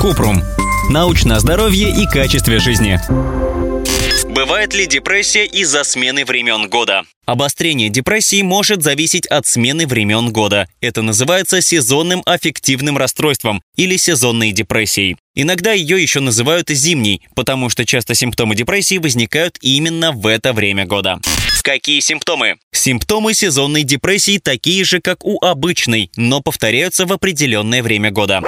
Купрум. Научное здоровье и качестве жизни. Бывает ли депрессия из-за смены времен года? Обострение депрессии может зависеть от смены времен года. Это называется сезонным аффективным расстройством или сезонной депрессией. Иногда ее еще называют зимней, потому что часто симптомы депрессии возникают именно в это время года. Какие симптомы? Симптомы сезонной депрессии такие же, как у обычной, но повторяются в определенное время года.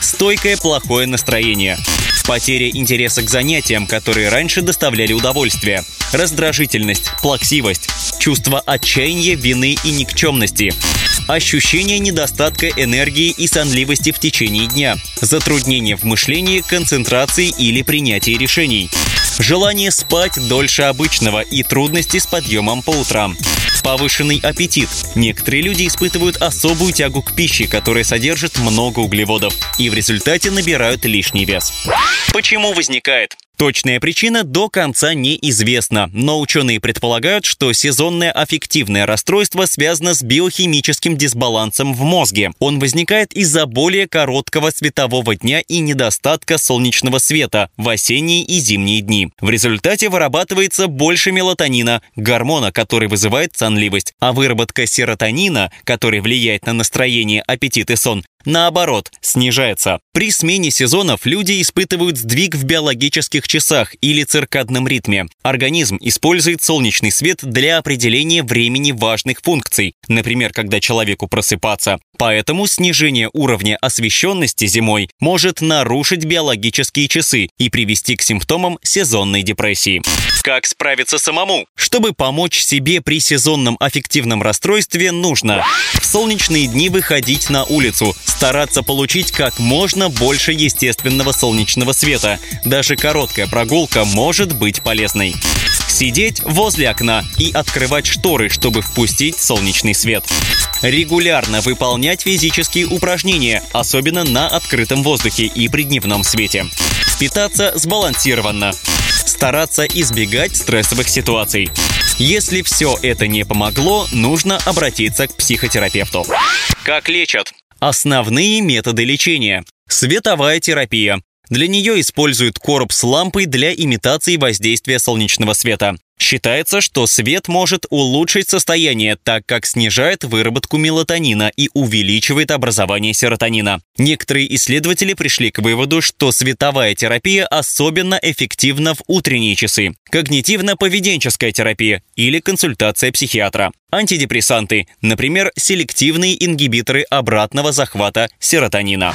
Стойкое плохое настроение. Потеря интереса к занятиям, которые раньше доставляли удовольствие. Раздражительность, плаксивость, чувство отчаяния, вины и никчемности. Ощущение недостатка энергии и сонливости в течение дня. Затруднение в мышлении, концентрации или принятии решений. Желание спать дольше обычного и трудности с подъемом по утрам. Повышенный аппетит. Некоторые люди испытывают особую тягу к пище, которая содержит много углеводов, и в результате набирают лишний вес. Почему возникает? Точная причина до конца неизвестна, но ученые предполагают, что сезонное аффективное расстройство связано с биохимическим дисбалансом в мозге. Он возникает из-за более короткого светового дня и недостатка солнечного света в осенние и зимние дни. В результате вырабатывается больше мелатонина, гормона, который вызывает сонливость, а выработка серотонина, который влияет на настроение, аппетит и сон, наоборот, снижается. При смене сезонов люди испытывают сдвиг в биологических часах или циркадном ритме. Организм использует солнечный свет для определения времени важных функций, например, когда человеку просыпаться. Поэтому снижение уровня освещенности зимой может нарушить биологические часы и привести к симптомам сезонной депрессии. Как справиться самому? Чтобы помочь себе при сезонном аффективном расстройстве, нужно в солнечные дни выходить на улицу, стараться получить как можно больше естественного солнечного света. Даже короткая прогулка может быть полезной. Сидеть возле окна и открывать шторы, чтобы впустить солнечный свет. Регулярно выполнять физические упражнения, особенно на открытом воздухе и при дневном свете. Питаться сбалансированно. Стараться избегать стрессовых ситуаций. Если все это не помогло, нужно обратиться к психотерапевту. Как лечат? Основные методы лечения. Световая терапия. Для нее используют короб с лампой для имитации воздействия солнечного света. Считается, что свет может улучшить состояние, так как снижает выработку мелатонина и увеличивает образование серотонина. Некоторые исследователи пришли к выводу, что световая терапия особенно эффективна в утренние часы. Когнитивно-поведенческая терапия или консультация психиатра. Антидепрессанты, например, селективные ингибиторы обратного захвата серотонина.